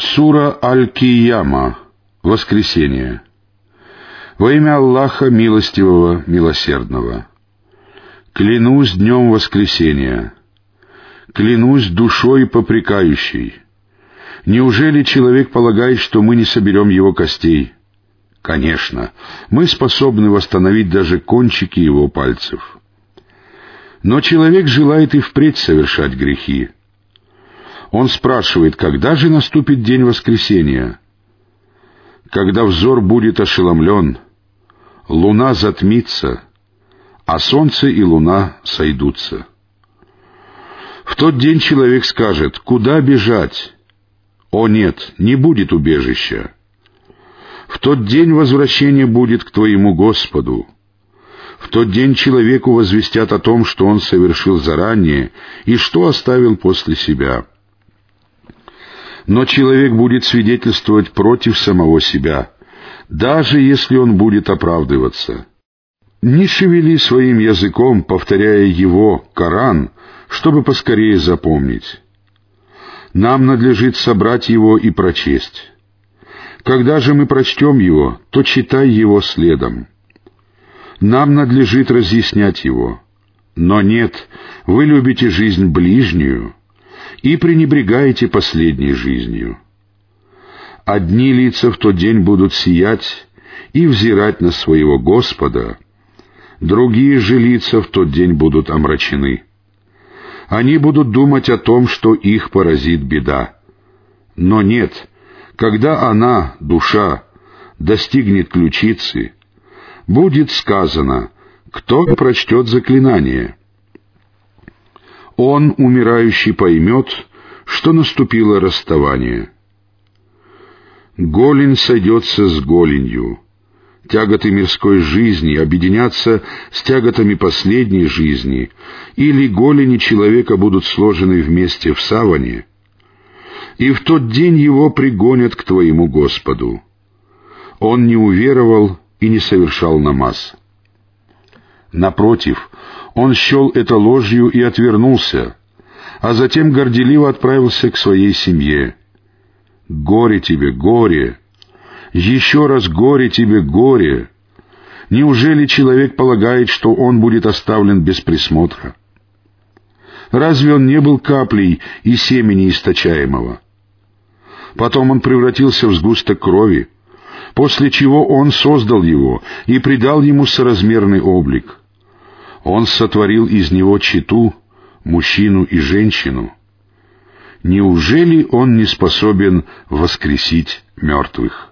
Сура Аль-Кияма. Воскресение. Во имя Аллаха Милостивого, Милосердного. Клянусь днем воскресения. Клянусь душой попрекающей. Неужели человек полагает, что мы не соберем его костей? Конечно, мы способны восстановить даже кончики его пальцев. Но человек желает и впредь совершать грехи. Он спрашивает, когда же наступит день воскресения? Когда взор будет ошеломлен, луна затмится, а солнце и луна сойдутся. В тот день человек скажет, куда бежать? О нет, не будет убежища. В тот день возвращение будет к твоему Господу. В тот день человеку возвестят о том, что он совершил заранее и что оставил после себя. Но человек будет свидетельствовать против самого себя, даже если он будет оправдываться. Не шевели своим языком, повторяя его, Коран, чтобы поскорее запомнить. Нам надлежит собрать его и прочесть. Когда же мы прочтем его, то читай его следом. Нам надлежит разъяснять его. Но нет, вы любите жизнь ближнюю и пренебрегаете последней жизнью. Одни лица в тот день будут сиять и взирать на своего Господа, другие же лица в тот день будут омрачены. Они будут думать о том, что их поразит беда. Но нет, когда она, душа, достигнет ключицы, будет сказано, кто прочтет заклинание. Он, умирающий, поймет, что наступило расставание. Голень сойдется с голенью. Тяготы мирской жизни объединятся с тяготами последней жизни, или голени человека будут сложены вместе в саване, и в тот день его пригонят к твоему Господу. Он не уверовал и не совершал намаз. Напротив, он счел это ложью и отвернулся, а затем горделиво отправился к своей семье. «Горе тебе, горе! Еще раз горе тебе, горе! Неужели человек полагает, что он будет оставлен без присмотра? Разве он не был каплей и семени источаемого? Потом он превратился в сгусток крови, после чего Он создал его и придал ему соразмерный облик. Он сотворил из него читу, мужчину и женщину. Неужели Он не способен воскресить мертвых?